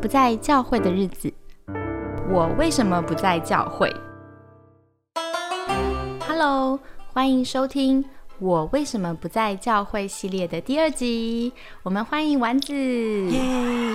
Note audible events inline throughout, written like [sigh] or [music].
不在教会的日子，我为什么不在教会？Hello，欢迎收听。我为什么不在教会系列的第二集？我们欢迎丸子。耶，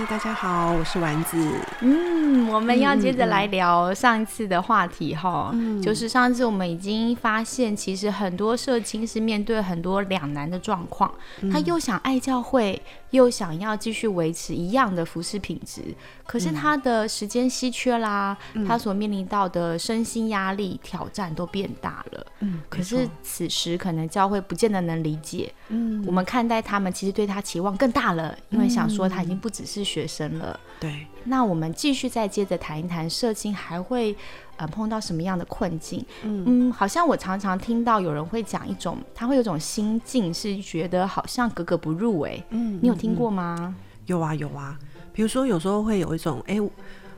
大家好，我是丸子。嗯，我们要接着来聊上一次的话题哈，就是上次我们已经发现，其实很多社青是面对很多两难的状况，他又想爱教会，又想要继续维持一样的服饰品质，可是他的时间稀缺啦，他所面临到的身心压力挑战都变大了。嗯，可是此时可能教会不见得能理解，嗯，我们看待他们其实对他期望更大了，因为想说他已经不只是学生了。对，那我们继续再接着谈一谈社青还会呃碰到什么样的困境？嗯，好像我常常听到有人会讲一种，他会有种心境是觉得好像格格不入哎，嗯，你有听过吗？有啊有啊，比如说有时候会有一种哎。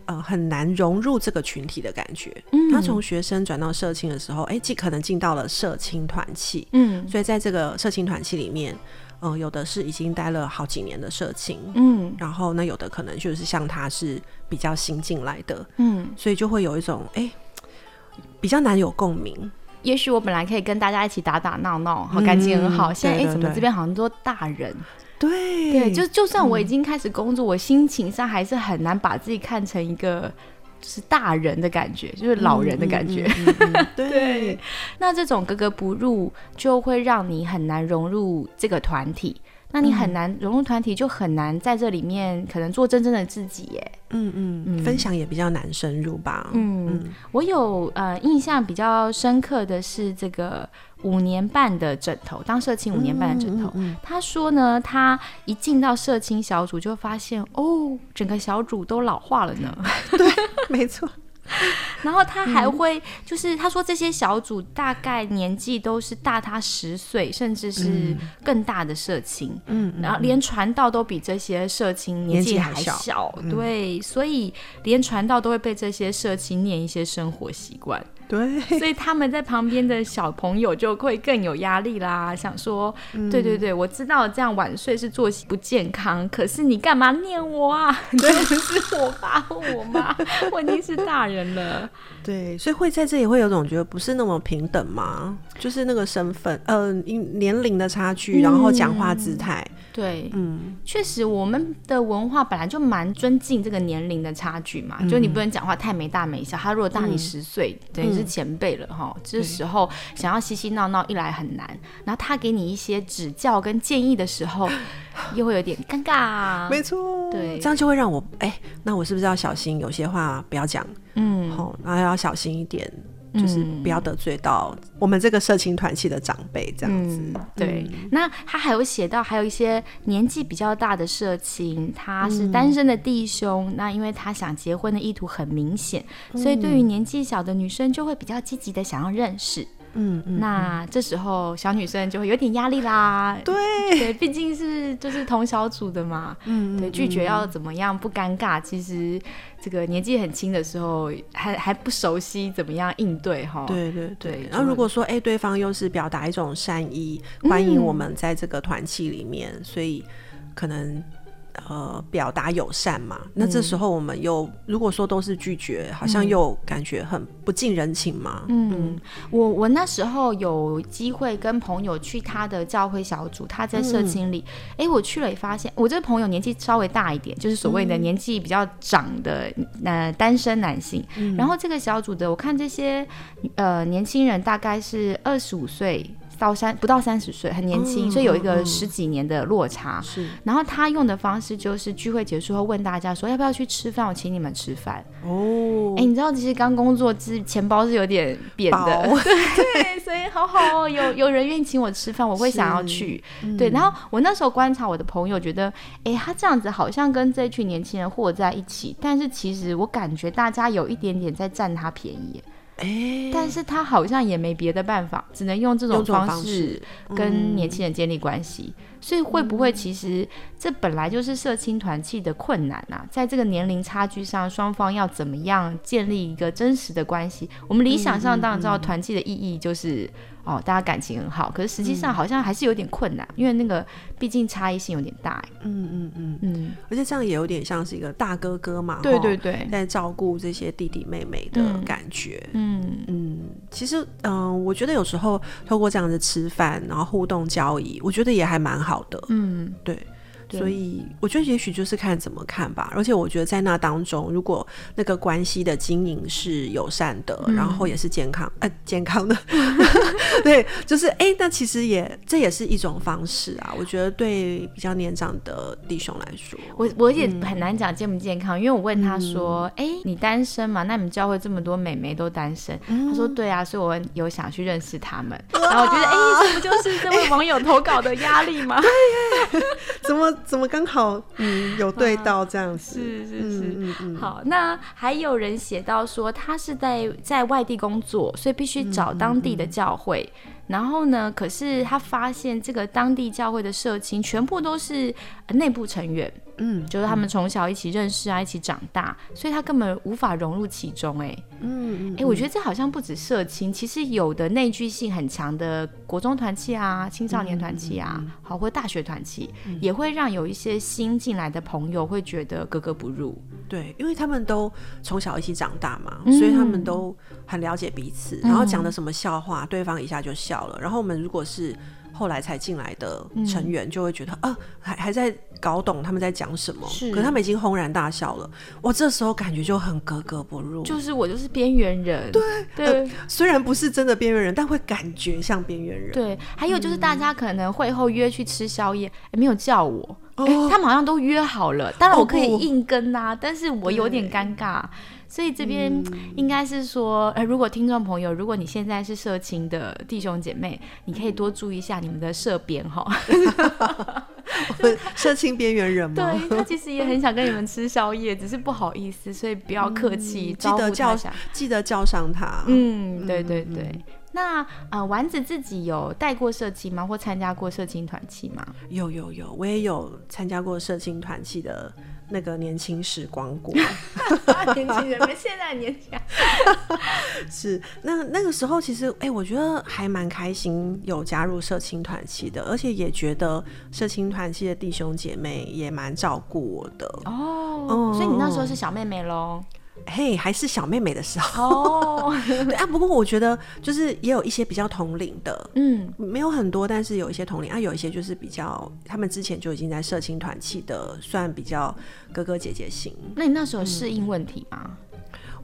呃，很难融入这个群体的感觉。嗯，他从学生转到社青的时候，哎，既可能进到了社青团契。嗯，所以在这个社青团契里面，嗯，有的是已经待了好几年的社青。嗯，然后那有的可能就是像他是比较新进来的。嗯，所以就会有一种哎，比较难有共鸣。也许我本来可以跟大家一起打打闹闹，好感情很好。现在哎，怎么这边好像都大人？对对，就就算我已经开始工作，我心情上还是很难把自己看成一个就是大人的感觉，就是老人的感觉。对，那这种格格不入，就会让你很难融入这个团体。那你很难融入团体，就很难在这里面可能做真正的自己耶。嗯嗯，分享也比较难深入吧。嗯，我有呃印象比较深刻的是这个五年半的枕头，当社青五年半的枕头。他说呢，他一进到社青小组就发现，哦，整个小组都老化了呢。[laughs] 对，没错。然后他还会，就是他说这些小组大概年纪都是大他十岁，甚至是更大的社青，嗯，然后连传道都比这些社青年纪还小，对，所以连传道都会被这些社青念一些生活习惯。对，所以他们在旁边的小朋友就会更有压力啦。想说，对对对，我知道这样晚睡是作息不健康，可是你干嘛念我啊？真的 [laughs] 是我爸我妈，我已经是大人了。对，所以会在这里会有种觉得不是那么平等吗？就是那个身份，呃，年龄的差距，然后讲话姿态。对，嗯，确实，我们的文化本来就蛮尊敬这个年龄的差距嘛，就你不能讲话太没大没小。他如果大你十岁，等于是前辈了哈。这时候想要嬉嬉闹闹，一来很难，然后他给你一些指教跟建议的时候，[laughs] 又会有点尴尬。没错，对，这样就会让我，哎，那我是不是要小心？有些话不要讲，嗯，好，然后要小心一点。就是不要得罪到我们这个社青团系的长辈，这样子。对，那他还有写到，还有一些年纪比较大的社青，他是单身的弟兄，那因为他想结婚的意图很明显，所以对于年纪小的女生就会比较积极的想要认识。嗯，那这时候小女生就会有点压力啦。对，[laughs] 对，毕竟是就是同小组的嘛。嗯，对，拒绝要怎么样不尴尬？其实这个年纪很轻的时候还还不熟悉怎么样应对哈。对对对。然后如果说哎，对方又是表达一种善意，欢迎我们在这个团契里面，所以可能。呃，表达友善嘛，那这时候我们又如果说都是拒绝，好像又感觉很不近人情嘛。嗯，我我那时候有机会跟朋友去他的教会小组，他在社青里，哎，我去了也发现，我这个朋友年纪稍微大一点，就是所谓的年纪比较长的呃单身男性。然后这个小组的，我看这些呃年轻人大概是二十五岁。到三不到三十岁，很年轻，所以有一个十几年的落差。是，然后他用的方式就是聚会结束后问大家说要不要去吃饭，我请你们吃饭。哦，哎，你知道其实刚工作之钱包是有点扁的，[laughs] 对，所以好好哦，有有人愿意请我吃饭，我会想要去。对，然后我那时候观察我的朋友，觉得哎，他这样子好像跟这群年轻人和在一起，但是其实我感觉大家有一点点在占他便宜。哎，但是他好像也没别的办法，只能用这种方式跟年轻人建立关系。所以会不会其实这本来就是社青团契的困难啊？在这个年龄差距上，双方要怎么样建立一个真实的关系？我们理想上当然知道团契的意义就是。哦，大家感情很好，可是实际上好像还是有点困难，因为那个毕竟差异性有点大。嗯嗯嗯嗯，而且这样也有点像是一个大哥哥嘛，对对对，在照顾这些弟弟妹妹的感觉。嗯嗯，其实嗯，我觉得有时候透过这样子吃饭，然后互动交易，我觉得也还蛮好的。嗯，对。所以我觉得也许就是看怎么看吧，而且我觉得在那当中，如果那个关系的经营是友善的，然后也是健康，呃，健康的，[laughs] 对，就是哎，那其实也这也是一种方式啊。我觉得对比较年长的弟兄来说，我我也很难讲健不健康，因为我问他说，哎，你单身嘛？那你们教会这么多美眉都单身？他说对啊，所以我有想去认识他们。然后我觉得，哎，这不就是 [laughs] 这位网友投稿的压力吗？对，[laughs] 怎么？怎么刚好嗯有对到这样子？是是是，嗯嗯。好，那还有人写到说他是在在外地工作，所以必须找当地的教会。然后呢，可是他发现这个当地教会的社青全部都是内部成员。嗯，就是他们从小一起认识啊，一起长大，所以他根本无法融入其中。哎，嗯，哎，我觉得这好像不止社青，其实有的内聚性很强的国中团契啊、青少年团契啊，好或大学团契，也会让有一些新进来的朋友会觉得格格不入。对，因为他们都从小一起长大嘛，所以他们都很了解彼此，然后讲的什么笑话，对方一下就笑了。然后我们如果是后来才进来的成员，就会觉得啊，还还在。搞懂他们在讲什么，可他们已经轰然大笑了。我这时候感觉就很格格不入，就是我就是边缘人。对对，虽然不是真的边缘人，但会感觉像边缘人。对，还有就是大家可能会后约去吃宵夜，没有叫我，哎，他们好像都约好了。当然我可以硬跟啊，但是我有点尴尬。所以这边应该是说，呃，如果听众朋友，如果你现在是社青的弟兄姐妹，你可以多注意一下你们的社编哈。[laughs] [laughs] 社青边缘人吗？对他其实也很想跟你们吃宵夜，只是不好意思，所以不要客气，记得叫记得叫上他。嗯，对对对。那呃，丸子自己有带过社青吗？或参加过社青团契吗？有有有，我也有参加过社青团契的。那个年轻时光过，[laughs] 年轻人们现在年轻 [laughs] 是那那个时候，其实哎，我觉得还蛮开心，有加入社青团契的，而且也觉得社青团契的弟兄姐妹也蛮照顾我的哦。所以你那时候是小妹妹喽。嘿，还是小妹妹的时候哦。[laughs] 对啊，不过我觉得就是也有一些比较同龄的，嗯，没有很多，但是有一些同龄啊，有一些就是比较他们之前就已经在社青团契的，算比较哥哥姐姐型。那你那时候适应问题吗？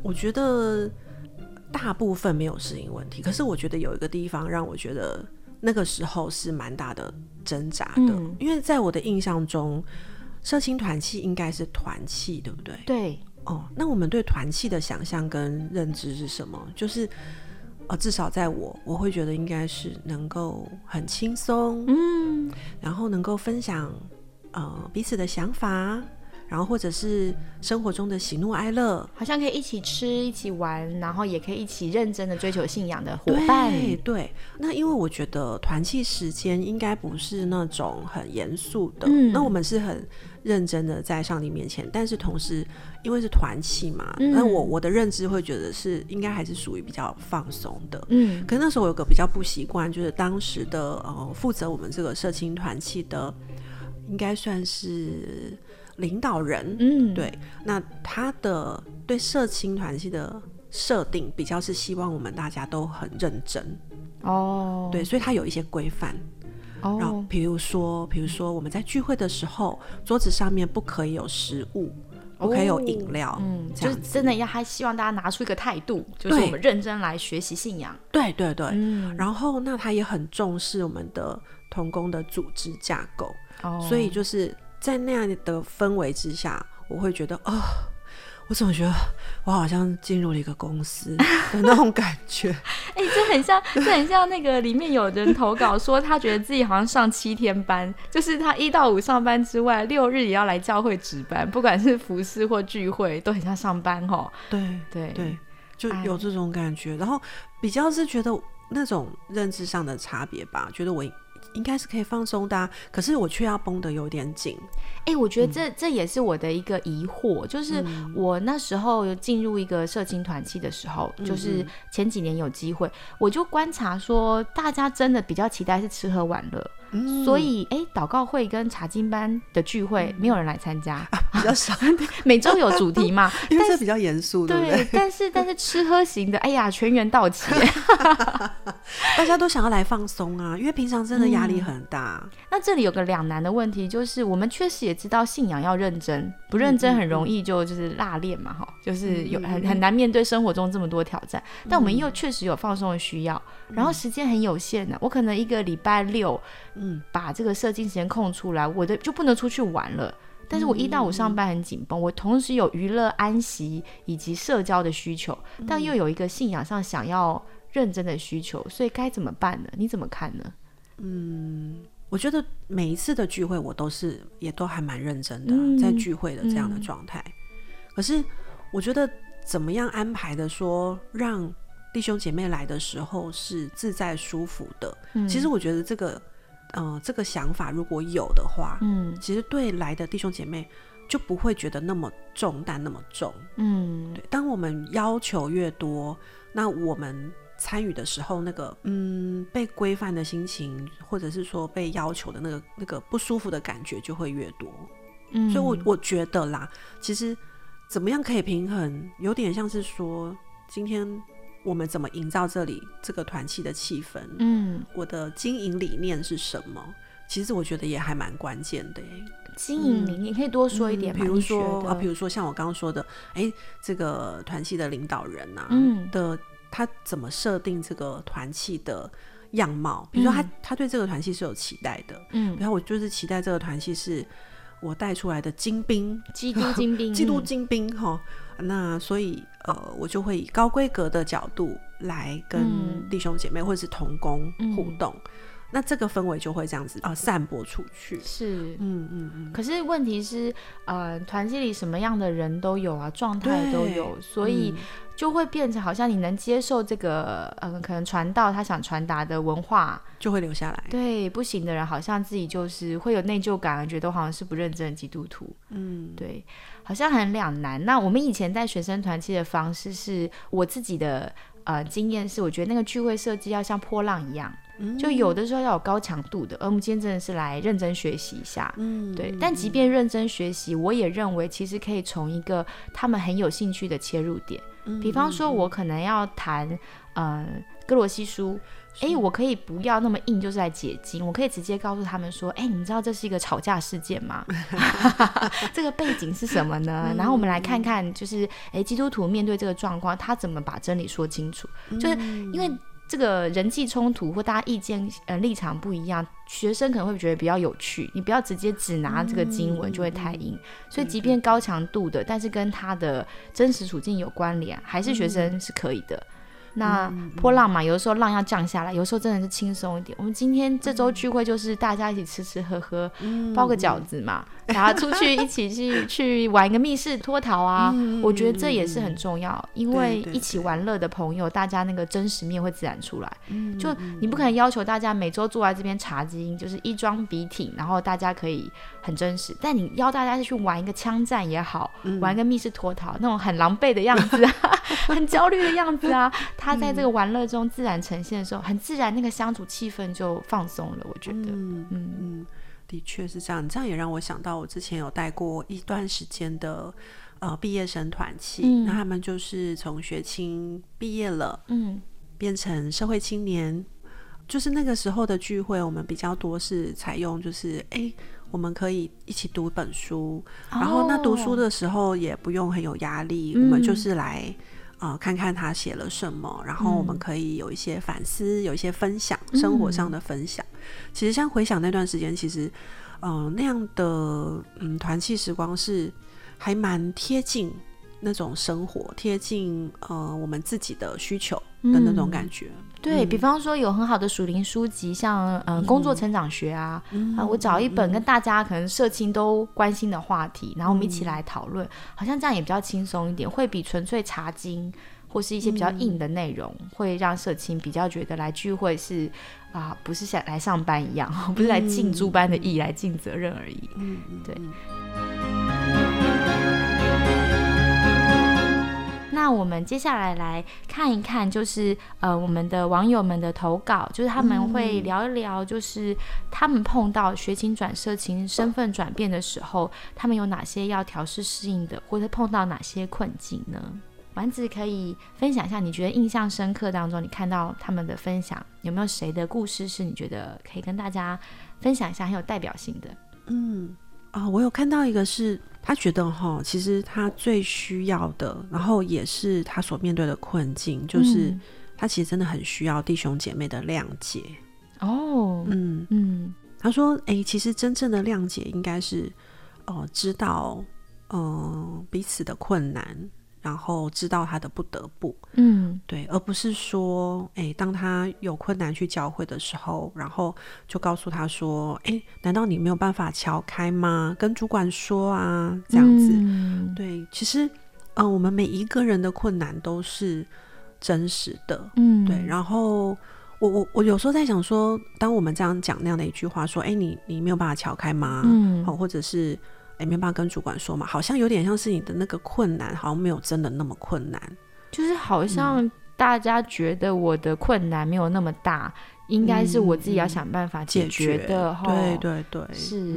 我觉得大部分没有适应问题，可是我觉得有一个地方让我觉得那个时候是蛮大的挣扎的，因为在我的印象中，社青团契应该是团契，对不对？对。哦，那我们对团契的想象跟认知是什么？就是，呃，至少在我，我会觉得应该是能够很轻松，嗯，然后能够分享呃彼此的想法。然后或者是生活中的喜怒哀乐，好像可以一起吃、一起玩，然后也可以一起认真的追求信仰的伙伴。对，那因为我觉得团契时间应该不是那种很严肃的，那我们是很认真的在上帝面前，但是同时因为是团契嘛，那我我的认知会觉得是应该还是属于比较放松的。嗯，可是那时候我有个比较不习惯，就是当时的呃负责我们这个社青团契的，应该算是。领导人，嗯，对，那他的对社青团系的设定比较是希望我们大家都很认真，哦，对，所以他有一些规范，哦，然后比如说，比如说我们在聚会的时候，桌子上面不可以有食物，不可以有饮料，嗯，就是真的要他希望大家拿出一个态度，就是我们认真来学习信仰，对对对，嗯，然后那他也很重视我们的童工的组织架构，哦，所以就是。在那样的氛围之下，我会觉得哦，我怎么觉得我好像进入了一个公司 [laughs] 的那种感觉？[laughs] 哎，这很像，这很像那个里面有人投稿说，他觉得自己好像上七天班，就是他一到五上班之外，六日也要来教会值班，不管是服饰或聚会，都很像上班哈。对对对。就有这种感觉。然后比较是觉得那种认知上的差别吧，觉得我。应该是可以放松的，可是我却要绷得有点紧。哎，我觉得这这也是我的一个疑惑，就是我那时候进入一个社青团契的时候，就是前几年有机会，我就观察说，大家真的比较期待是吃喝玩乐。所以，哎，祷告会跟查经班的聚会没有人来参加，比较少。[laughs] 每周有主题嘛？[laughs] 因为这比较严肃，对不对？但是，但是吃喝型的，哎呀，全员到齐，[laughs] 大家都想要来放松啊，因为平常真的压力很大。那这里有个两难的问题，就是我们确实也知道信仰要认真，不认真很容易就就是落练嘛，哈，就是有很很难面对生活中这么多挑战。但我们又确实有放松的需要，然后时间很有限的，我可能一个礼拜六。嗯，把这个射精时间空出来，我的就不能出去玩了。但是我一到五上班很紧绷，我同时有娱乐、安息以及社交的需求，但又有一个信仰上想要认真的需求，所以该怎么办呢？你怎么看呢？嗯，我觉得每一次的聚会，我都是也都还蛮认真的，在聚会的这样的状态。可是我觉得怎么样安排的，说让弟兄姐妹来的时候是自在舒服的。其实我觉得这个。嗯，这个想法如果有的话，嗯，其实对来的弟兄姐妹就不会觉得那么重担那么重，嗯，对。当我们要求越多，那我们参与的时候，那个嗯被规范的心情，或者是说被要求的那个那个不舒服的感觉就会越多，嗯。所以我我觉得啦，其实怎么样可以平衡，有点像是说今天。我们怎么营造这里这个团契的气氛？嗯，我的经营理念是什么？其实我觉得也还蛮关键的。经营理念可以多说一点吗？比如说啊，比如说像我刚刚说的，哎，这个团契的领导人呐，嗯，的他怎么设定这个团契的样貌？比如说他他对这个团契是有期待的，嗯，然后我就是期待这个团契是我带出来的精兵，基督 [laughs] 精兵，基督精兵哈。那所以。呃，我就会以高规格的角度来跟弟兄姐妹或者是同工互动，那这个氛围就会这样子呃散播出去。是，嗯嗯嗯。可是问题是，呃，团体里什么样的人都有啊，状态都有，所以就会变成好像你能接受这个，嗯，可能传道他想传达的文化就会留下来。对，不行的人好像自己就是会有内疚感，觉得好像是不认真的基督徒。嗯，对。好像很两难。那我们以前在学生团契的方式，是我自己的呃经验是，我觉得那个聚会设计要像波浪一样，就有的时候要有高强度的。而我们今天真的是来认真学习一下，嗯，对。但即便认真学习，我也认为其实可以从一个他们很有兴趣的切入点，比方说，我可能要谈呃哥罗西书。哎，我可以不要那么硬，就是来解经。我可以直接告诉他们说：“哎，你们知道这是一个吵架事件吗？[laughs] [laughs] 这个背景是什么呢？然后我们来看看，就是哎，基督徒面对这个状况，他怎么把真理说清楚？就是因为这个人际冲突或大家意见呃立场不一样，学生可能会觉得比较有趣。你不要直接只拿这个经文，就会太硬。所以，即便高强度的，但是跟他的真实处境有关联，还是学生是可以的。”那波浪嘛，有的时候浪要降下来，有时候真的是轻松一点。我们今天这周聚会就是大家一起吃吃喝喝，包个饺子嘛，然后出去一起去去玩一个密室脱逃啊。[laughs] 我觉得这也是很重要，因为一起玩乐的朋友，大家那个真实面会自然出来。就你不可能要求大家每周坐在这边查经，就是一装笔挺，然后大家可以很真实。但你邀大家去玩一个枪战也好，玩一个密室脱逃，那种很狼狈的样子，[laughs] 很焦虑的样子啊。[laughs] 他在这个玩乐中自然呈现的时候，很自然，那个相处气氛就放松了。我觉得，嗯嗯，的确是这样。这样也让我想到，我之前有带过一段时间的呃毕业生团契，那他们就是从学青毕业了，嗯，变成社会青年，就是那个时候的聚会，我们比较多是采用就是哎，我们可以一起读本书，然后那读书的时候也不用很有压力，我们就是来。啊，看看他写了什么，然后我们可以有一些反思，有一些分享，生活上的分享。其实像回想那段时间，其实，嗯，那样的嗯团契时光是还蛮贴近。那种生活贴近呃我们自己的需求的那种感觉，对比方说有很好的属灵书籍，像呃工作成长学啊，啊我找一本跟大家可能社青都关心的话题，然后我们一起来讨论，好像这样也比较轻松一点，会比纯粹查经或是一些比较硬的内容，会让社青比较觉得来聚会是啊，不是像来上班一样，[laughs] 不是来尽诸般的义，来尽责任而已。嗯，对。那我们接下来来看一看，就是呃，我们的网友们的投稿，就是他们会聊一聊，就是他们碰到学情转社情身份转变的时候，他们有哪些要调试适应的，或者碰到哪些困境呢？丸子可以分享一下，你觉得印象深刻当中，你看到他们的分享，有没有谁的故事是你觉得可以跟大家分享一下，很有代表性的？嗯。啊，我有看到一个是，他觉得哈，其实他最需要的，然后也是他所面对的困境，就是他其实真的很需要弟兄姐妹的谅解。哦，嗯嗯，他说，哎，其实真正的谅解应该是，哦，知道，嗯，彼此的困难。然后知道他的不得不，嗯，对，而不是说，哎，当他有困难去教会的时候，然后就告诉他说，哎，难道你没有办法敲开吗？跟主管说啊，这样子，对，其实，嗯，我们每一个人的困难都是真实的，嗯，对。然后，我我我有时候在想说，当我们这样讲那样的一句话，说，哎，你你没有办法敲开吗？嗯，好，或者是。哎，没办法跟主管说嘛，好像有点像是你的那个困难，好像没有真的那么困难，就是好像大家觉得我的困难没有那么大，应该是我自己要想办法解决的。对对对，是。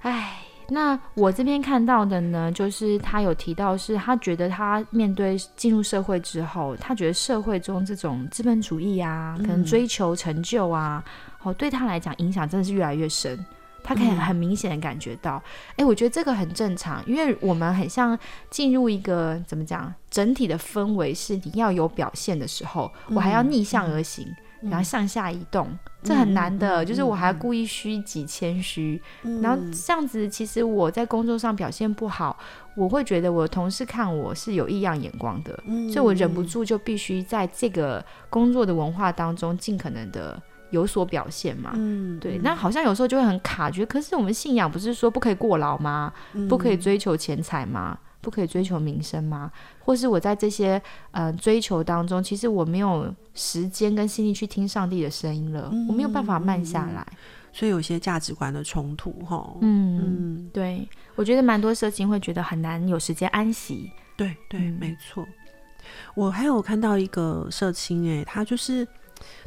哎，那我这边看到的呢，就是他有提到，是他觉得他面对进入社会之后，他觉得社会中这种资本主义啊，可能追求成就啊，哦，对他来讲影响真的是越来越深。他可以很明显的感觉到，哎，我觉得这个很正常，因为我们很像进入一个怎么讲，整体的氛围是你要有表现的时候，我还要逆向而行，然后向下移动，这很难的，就是我还要故意虚己谦虚，然后这样子，其实我在工作上表现不好，我会觉得我的同事看我是有异样眼光的，所以我忍不住就必须在这个工作的文化当中尽可能的。有所表现嘛？嗯，对，那好像有时候就会很卡，觉得可是我们信仰不是说不可以过劳吗？不可以追求钱财吗？不可以追求名声吗？或是我在这些呃追求当中，其实我没有时间跟心力去听上帝的声音了，我没有办法慢下来，所以有些价值观的冲突哈。嗯，对，我觉得蛮多社青会觉得很难有时间安息。对对，没错。我还有看到一个社青，哎，他就是。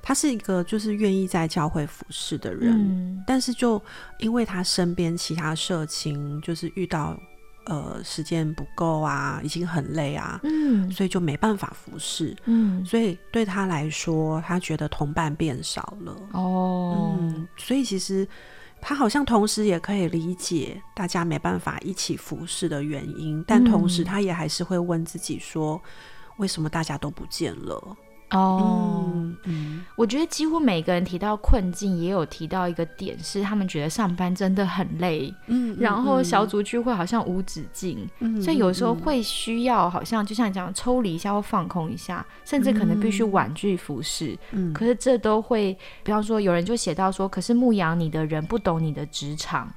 他是一个就是愿意在教会服侍的人，但是就因为他身边其他社情就是遇到呃时间不够啊，已经很累啊，嗯，所以就没办法服侍，嗯，所以对他来说，他觉得同伴变少了，哦，嗯，所以其实他好像同时也可以理解大家没办法一起服侍的原因，但同时他也还是会问自己说，为什么大家都不见了？哦，嗯，我觉得几乎每个人提到困境，也有提到一个点，是他们觉得上班真的很累，嗯，然后小组聚会好像无止境，嗯，所以有时候会需要好像就像你讲抽离一下或放空一下，甚至可能必须婉拒服侍，嗯，可是这都会，比方说有人就写到说，可是牧羊你的人不懂你的职场。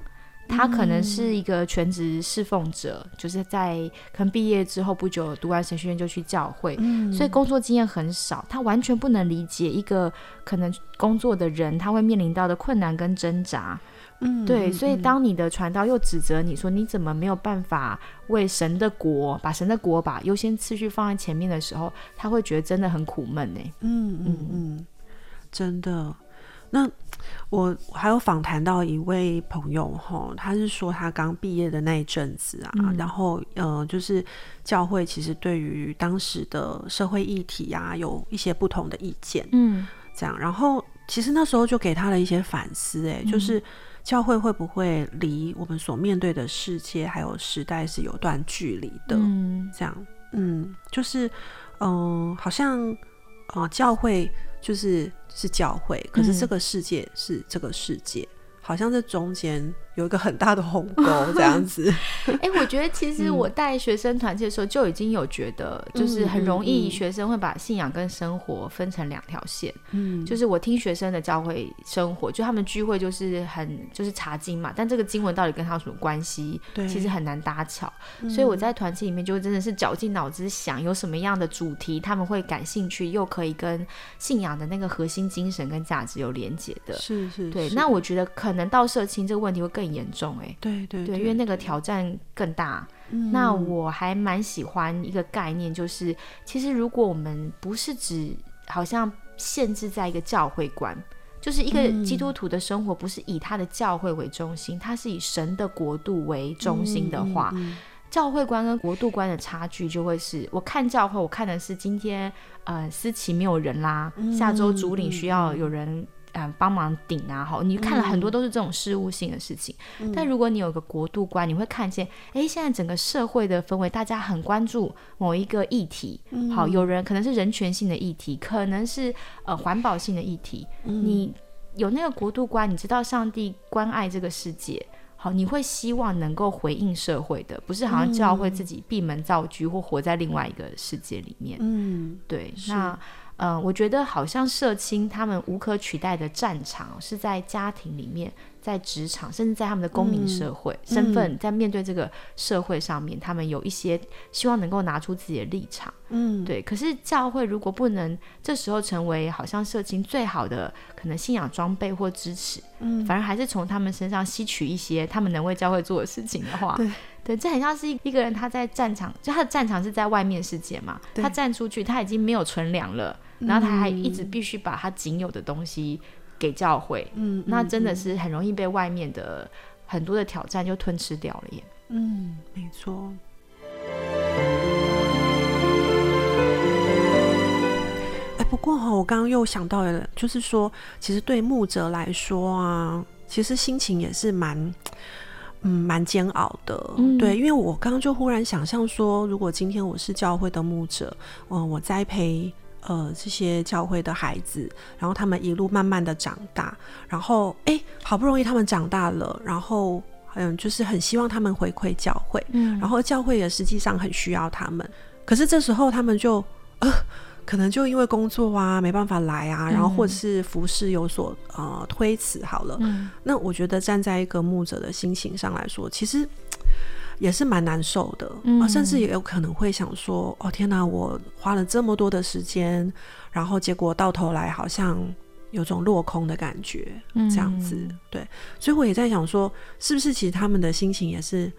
他可能是一个全职侍奉者，就是在可能毕业之后不久读完神学院就去教会，所以工作经验很少，他完全不能理解一个可能工作的人他会面临到的困难跟挣扎。嗯，对，所以当你的传道又指责你说你怎么没有办法为神的国把神的国把优先次序放在前面的时候，他会觉得真的很苦闷呢。嗯嗯嗯，真的。那我还有访谈到一位朋友哈，他是说他刚毕业的那一阵子啊，然后呃，就是教会其实对于当时的社会议题啊，有一些不同的意见，嗯，这样，然后其实那时候就给他了一些反思，哎，就是教会会不会离我们所面对的世界还有时代是有段距离的，嗯，这样，嗯，就是嗯，好像呃，教会。就是是教会，可是这个世界是这个世界，好像这中间有一个很大的鸿沟 [laughs] 这样子。哎，我觉得其实我带学生团契的时候就已经有觉得，就是很容易学生会把信仰跟生活分成两条线。嗯，就是我听学生的教会生活，就他们聚会就是很就是查经嘛，但这个经文到底跟他有什么关系？对，其实很难搭桥。所以我在团契里面就真的是绞尽脑汁想有什么样的主题他们会感兴趣，又可以跟信仰的那个核心精神跟价值有连结的。是是，对。那我觉得可能到社青这个问题会更严重。哎，对对对，因为那个挑战更大。那我还蛮喜欢一个概念，就是其实如果我们不是只好像限制在一个教会观，就是一个基督徒的生活不是以他的教会为中心，他是以神的国度为中心的话，教会观跟国度观的差距就会是我看教会，我看的是今天呃思琪没有人啦，下周主领需要有人。嗯，帮忙顶啊，好，你看了很多都是这种事务性的事情。但如果你有个国度观，你会看见，哎，现在整个社会的氛围，大家很关注某一个议题。好，有人可能是人权性的议题，可能是呃环保性的议题。你有那个国度观，你知道上帝关爱这个世界，好，你会希望能够回应社会的，不是好像教会自己闭门造车或活在另外一个世界里面。嗯，对，那。嗯，我觉得好像社青他们无可取代的战场是在家庭里面，在职场，甚至在他们的公民社会身份，在面对这个社会上面，他们有一些希望能够拿出自己的立场。嗯，对。可是教会如果不能这时候成为好像社青最好的可能信仰装备或支持，嗯，反而还是从他们身上吸取一些他们能为教会做的事情的话，对。对，这很像是一个人他在战场，就他的战场是在外面世界嘛，他站出去，他已经没有存粮了，然后他还一直必须把他仅有的东西给教会，嗯，那真的是很容易被外面的很多的挑战就吞吃掉了耶。嗯，没错。哎，不过哈，我刚刚又想到了，就是说，其实对牧者来说啊，其实心情也是蛮。嗯，蛮煎熬的，对，因为我刚刚就忽然想象说，如果今天我是教会的牧者，嗯，我栽培呃这些教会的孩子，然后他们一路慢慢的长大，然后哎，好不容易他们长大了，然后嗯，就是很希望他们回馈教会，嗯，然后教会也实际上很需要他们，可是这时候他们就呃。可能就因为工作啊，没办法来啊，然后或者是服饰有所呃推辞，好了。那我觉得站在一个牧者的心情上来说，其实也是蛮难受的啊，甚至也有可能会想说：哦天哪，我花了这么多的时间，然后结果到头来好像有种落空的感觉，这样子。对，所以我也在想说，是不是其实他们的心情也是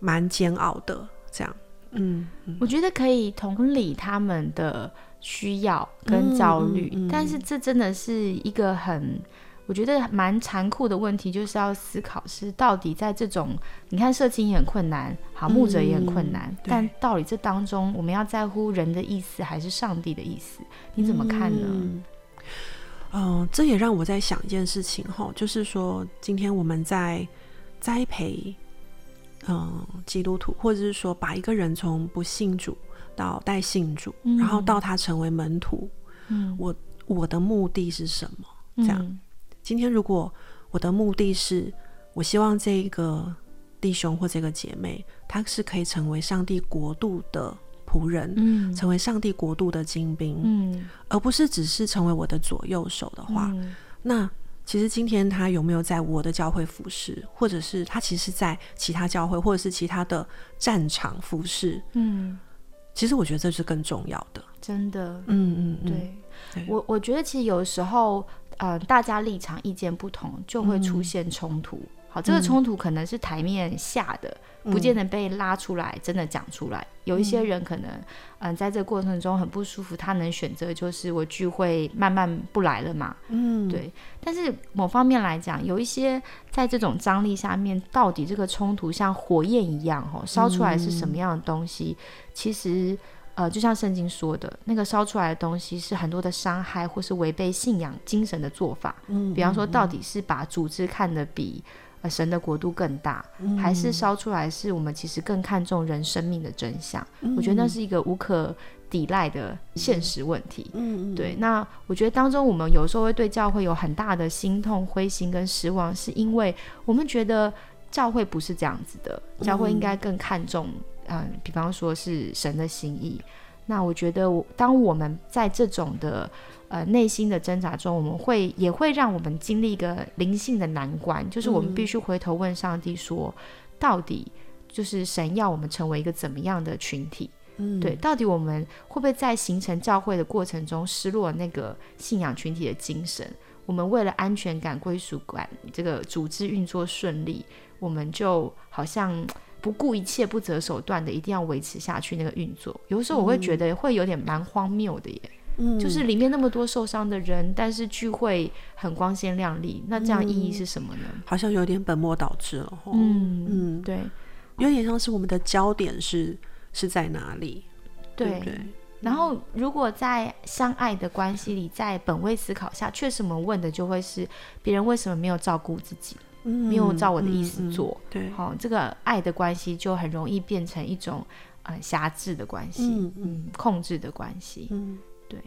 蛮煎熬的？这样，嗯，我觉得可以同理他们的。需要跟焦虑，但是这真的是一个很，我觉得蛮残酷的问题，就是要思考是到底在这种，你看社情也很困难，好牧者也很困难，但到底这当中我们要在乎人的意思还是上帝的意思？你怎么看呢？嗯，这也让我在想一件事情哈，就是说今天我们在栽培，嗯，基督徒，或者是说把一个人从不信主。到带信主，然后到他成为门徒，嗯，我我的目的是什么？这样，今天如果我的目的是，我希望这一个弟兄或这个姐妹，他是可以成为上帝国度的仆人，嗯，成为上帝国度的精兵，嗯，而不是只是成为我的左右手的话，那其实今天他有没有在我的教会服侍，或者是他其实在其他教会或者是其他的战场服侍，嗯。其实我觉得这是更重要的，真的，嗯嗯，对。我我觉得其实有时候，呃，大家立场意见不同，就会出现冲突。好，这个冲突可能是台面下的，不见得被拉出来，真的讲出来。有一些人可能，嗯，在这个过程中很不舒服，他能选择就是我聚会慢慢不来了嘛。嗯，对。但是某方面来讲，有一些在这种张力下面，到底这个冲突像火焰一样，吼，烧出来是什么样的东西？其实，呃，就像圣经说的，那个烧出来的东西是很多的伤害，或是违背信仰精神的做法。嗯，比方说，到底是把组织看得比。神的国度更大，还是烧出来是我们其实更看重人生命的真相？我觉得那是一个无可抵赖的现实问题。对。那我觉得当中我们有时候会对教会有很大的心痛、灰心跟失望，是因为我们觉得教会不是这样子的，教会应该更看重，嗯，比方说是神的心意。那我觉得，当我们在这种的呃内心的挣扎中，我们会也会让我们经历一个灵性的难关，就是我们必须回头问上帝说，到底就是神要我们成为一个怎么样的群体？嗯，对，到底我们会不会在形成教会的过程中失落那个信仰群体的精神？我们为了安全感、归属感，这个组织运作顺利，我们就好像。不顾一切、不择手段的，一定要维持下去那个运作。有的时候我会觉得会有点蛮荒谬的耶，嗯，就是里面那么多受伤的人，但是聚会很光鲜亮丽，那这样意义是什么呢？好像有点本末倒置了。嗯嗯，对，有点像是我们的焦点是是在哪里？对对。然后，如果在相爱的关系里，在本位思考下，确实我们问的就会是别人为什么没有照顾自己。没有照我的意思做，对，好，这个爱的关系就很容易变成一种呃狭制的关系，嗯，控制的关系，嗯，对。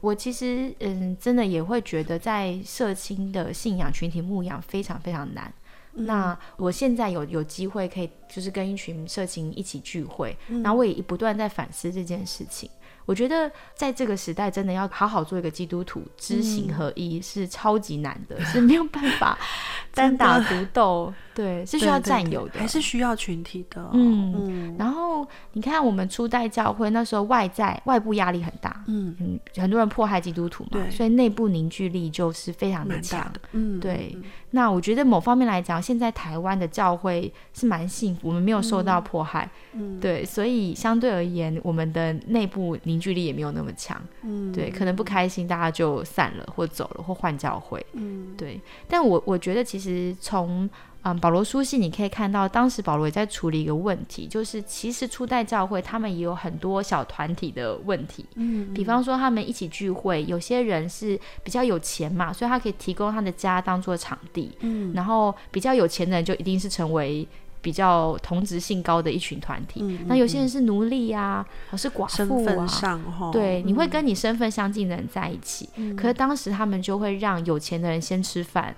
我其实嗯真的也会觉得在社青的信仰群体牧养非常非常难。那我现在有有机会可以就是跟一群社青一起聚会，然后我也不断在反思这件事情。我觉得在这个时代，真的要好好做一个基督徒，知行合一是超级难的，是没有办法 [laughs] 单打独斗。对，是需要占有的，还是需要群体的。嗯，然后你看，我们初代教会那时候外在外部压力很大，嗯嗯，很多人迫害基督徒嘛，所以内部凝聚力就是非常的强。嗯，对。那我觉得某方面来讲，现在台湾的教会是蛮幸福，我们没有受到迫害。嗯，对，所以相对而言，我们的内部。凝聚力也没有那么强，嗯，对，可能不开心，大家就散了，或走了，或换教会，嗯，对。但我我觉得，其实从嗯保罗书信，你可以看到，当时保罗也在处理一个问题，就是其实初代教会他们也有很多小团体的问题，嗯，比方说他们一起聚会，有些人是比较有钱嘛，所以他可以提供他的家当做场地，嗯，然后比较有钱的人就一定是成为。比较同质性高的一群团体，那有些人是奴隶啊，或是寡妇啊，对，你会跟你身份相近的人在一起，可是当时他们就会让有钱的人先吃饭。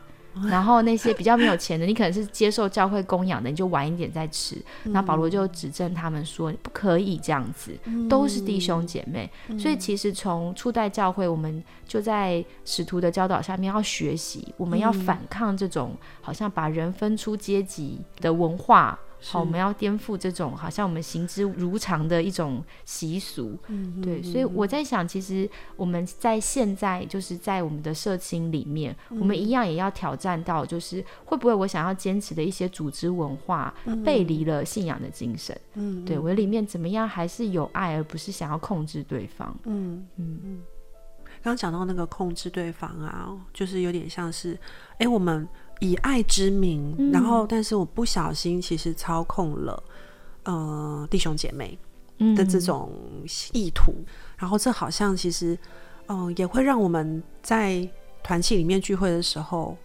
然后那些比较没有钱的，你可能是接受教会供养的，你就晚一点再吃。那保罗就指正他们说，不可以这样子，都是弟兄姐妹。所以其实从初代教会，我们就在使徒的教导下面要学习，我们要反抗这种好像把人分出阶级的文化。好，我们要颠覆这种好像我们行之如常的一种习俗，嗯，对，所以我在想，其实我们在现在就是在我们的社青里面，我们一样也要挑战到，就是会不会我想要坚持的一些组织文化背离了信仰的精神，嗯，对我里面怎么样还是有爱，而不是想要控制对方，嗯嗯。嗯。刚讲到那个控制对方啊，就是有点像是，哎，我们。以爱之名，然后，但是我不小心，其实操控了，呃，弟兄姐妹的这种意图，然后这好像其实，嗯，也会让我们在团契里面聚会的时候，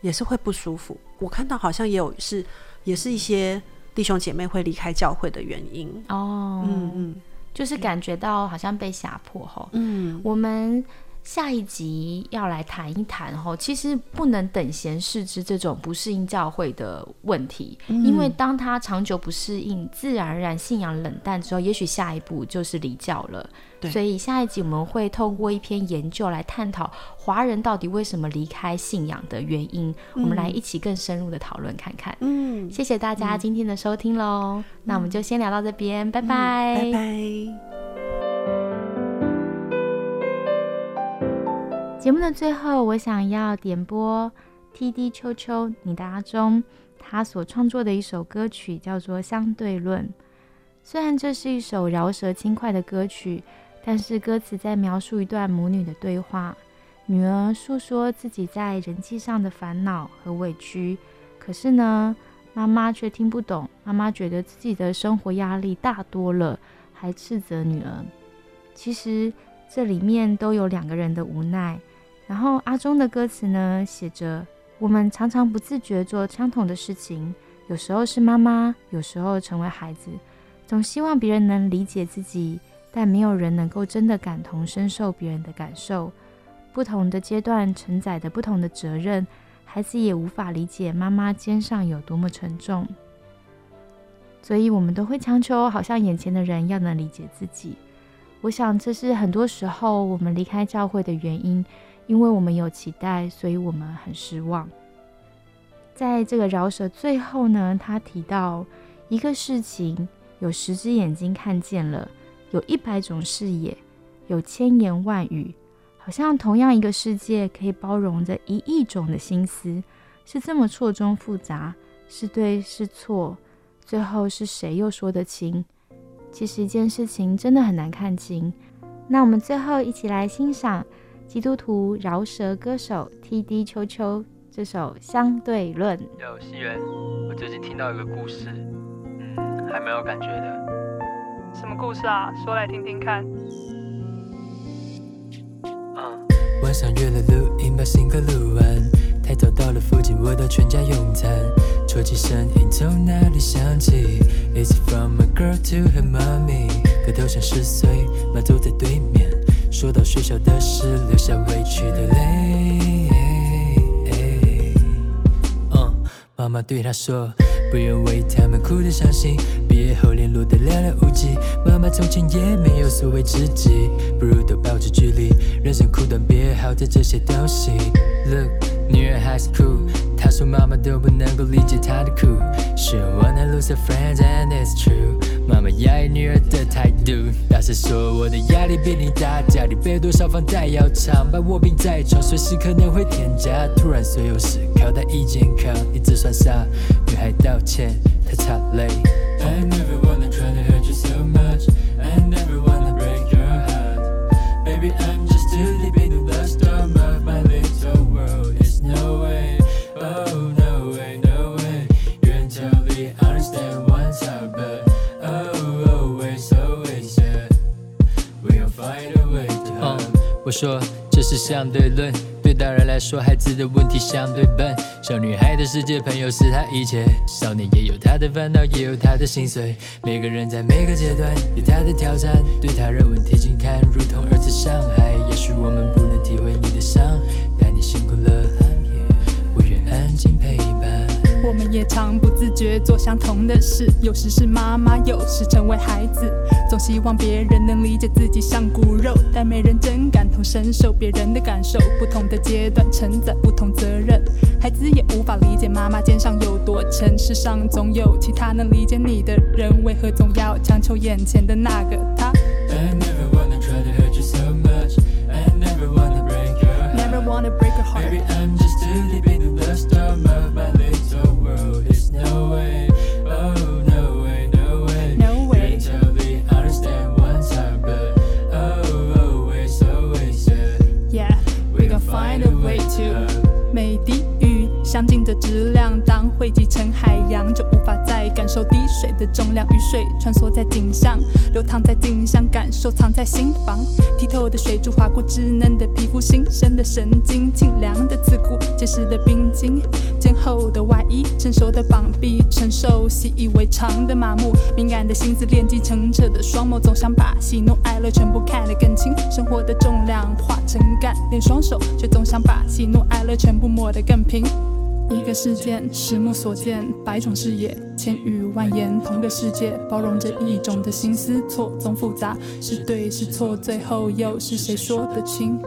也是会不舒服。我看到好像也有是，也是一些弟兄姐妹会离开教会的原因。哦，嗯嗯，就是感觉到好像被胁迫哈。嗯，我们。下一集要来谈一谈哈，其实不能等闲视之这种不适应教会的问题，因为当他长久不适应，自然而然信仰冷淡之后，也许下一步就是离教了。所以下一集我们会透过一篇研究来探讨华人到底为什么离开信仰的原因，我们来一起更深入的讨论看看。嗯，谢谢大家今天的收听喽，那我们就先聊到这边，拜拜，拜拜。节目的最后，我想要点播 T D 秋秋你的阿中他所创作的一首歌曲，叫做《相对论》。虽然这是一首饶舌轻快的歌曲，但是歌词在描述一段母女的对话。女儿诉说自己在人际上的烦恼和委屈，可是呢，妈妈却听不懂。妈妈觉得自己的生活压力大多了，还斥责女儿。其实这里面都有两个人的无奈。然后阿忠的歌词呢，写着：我们常常不自觉做相同的事情，有时候是妈妈，有时候成为孩子，总希望别人能理解自己，但没有人能够真的感同身受别人的感受。不同的阶段承载的不同的责任，孩子也无法理解妈妈肩上有多么沉重。所以，我们都会强求，好像眼前的人要能理解自己。我想，这是很多时候我们离开教会的原因，因为我们有期待，所以我们很失望。在这个饶舌最后呢，他提到一个事情：有十只眼睛看见了，有一百种视野，有千言万语，好像同样一个世界可以包容着一亿种的心思，是这么错综复杂，是对是错。最后是谁又说得清？其实一件事情真的很难看清。那我们最后一起来欣赏基督徒饶舌歌手 T.D. 秋秋这首《相对论》。有西元，我最近听到一个故事，嗯，还蛮有感觉的。什么故事啊？说来听听看。嗯晚上约了录音，把新歌录完。抬头到了附近，我到全家用餐。啜泣声音从哪里响起？It's from a girl to her mommy。个头像十岁，妈坐在对面。说到学校的事，流下委屈的泪。妈妈对他说。不愿为他们哭得伤心，毕业后联络的寥寥无几。妈妈从前也没有所谓知己，不如都保持距离。人生苦短，别耗在这些东西。Look，女儿还是酷，她说妈妈都不能够理解她的苦。She wanna lose her friends and it's true。妈妈压抑女儿的态度，大声说我的压力比你大，家里背多少房贷要偿，把我病在床，随时可能会添加。突然所有事靠她一肩扛，一直算傻，女孩道歉，她擦泪。I never wanna try to hurt you so much. 说这是相对论，对大人来说，孩子的问题相对笨。小女孩的世界，朋友是她一切。少年也有他的烦恼，也有他的心碎。每个人在每个阶段有他的挑战，对他人问题近看，如同二次伤害。也许我们不能体会你的伤，但你辛苦了，我愿安静陪伴。我们也常不自觉做相同的事，有时是妈妈，有时成为孩子。总希望别人能理解自己像骨肉，但没人真感同身受别人的感受。不同的阶段承载不同责任，孩子也无法理解妈妈肩上有多沉。世上总有其他能理解你的人，为何总要强求眼前的那个他？的重量雨水穿梭在颈上，流淌在颈上，感受藏在心房。剔透的水珠划过稚嫩的皮肤，新生的神经，清凉的刺骨，结实的冰晶。肩厚的外衣，成熟的膀臂，承受习以为常的麻木。敏感的心思，练尽澄澈的双眸，总想把喜怒哀乐全部看得更清。生活的重量化成干练双手，却总想把喜怒哀乐全部抹得更平。一个事件，十目所见，百种视野，千语万言，同个世界，包容着一种的心思，错综复杂，是对是错，最后又是谁说得清？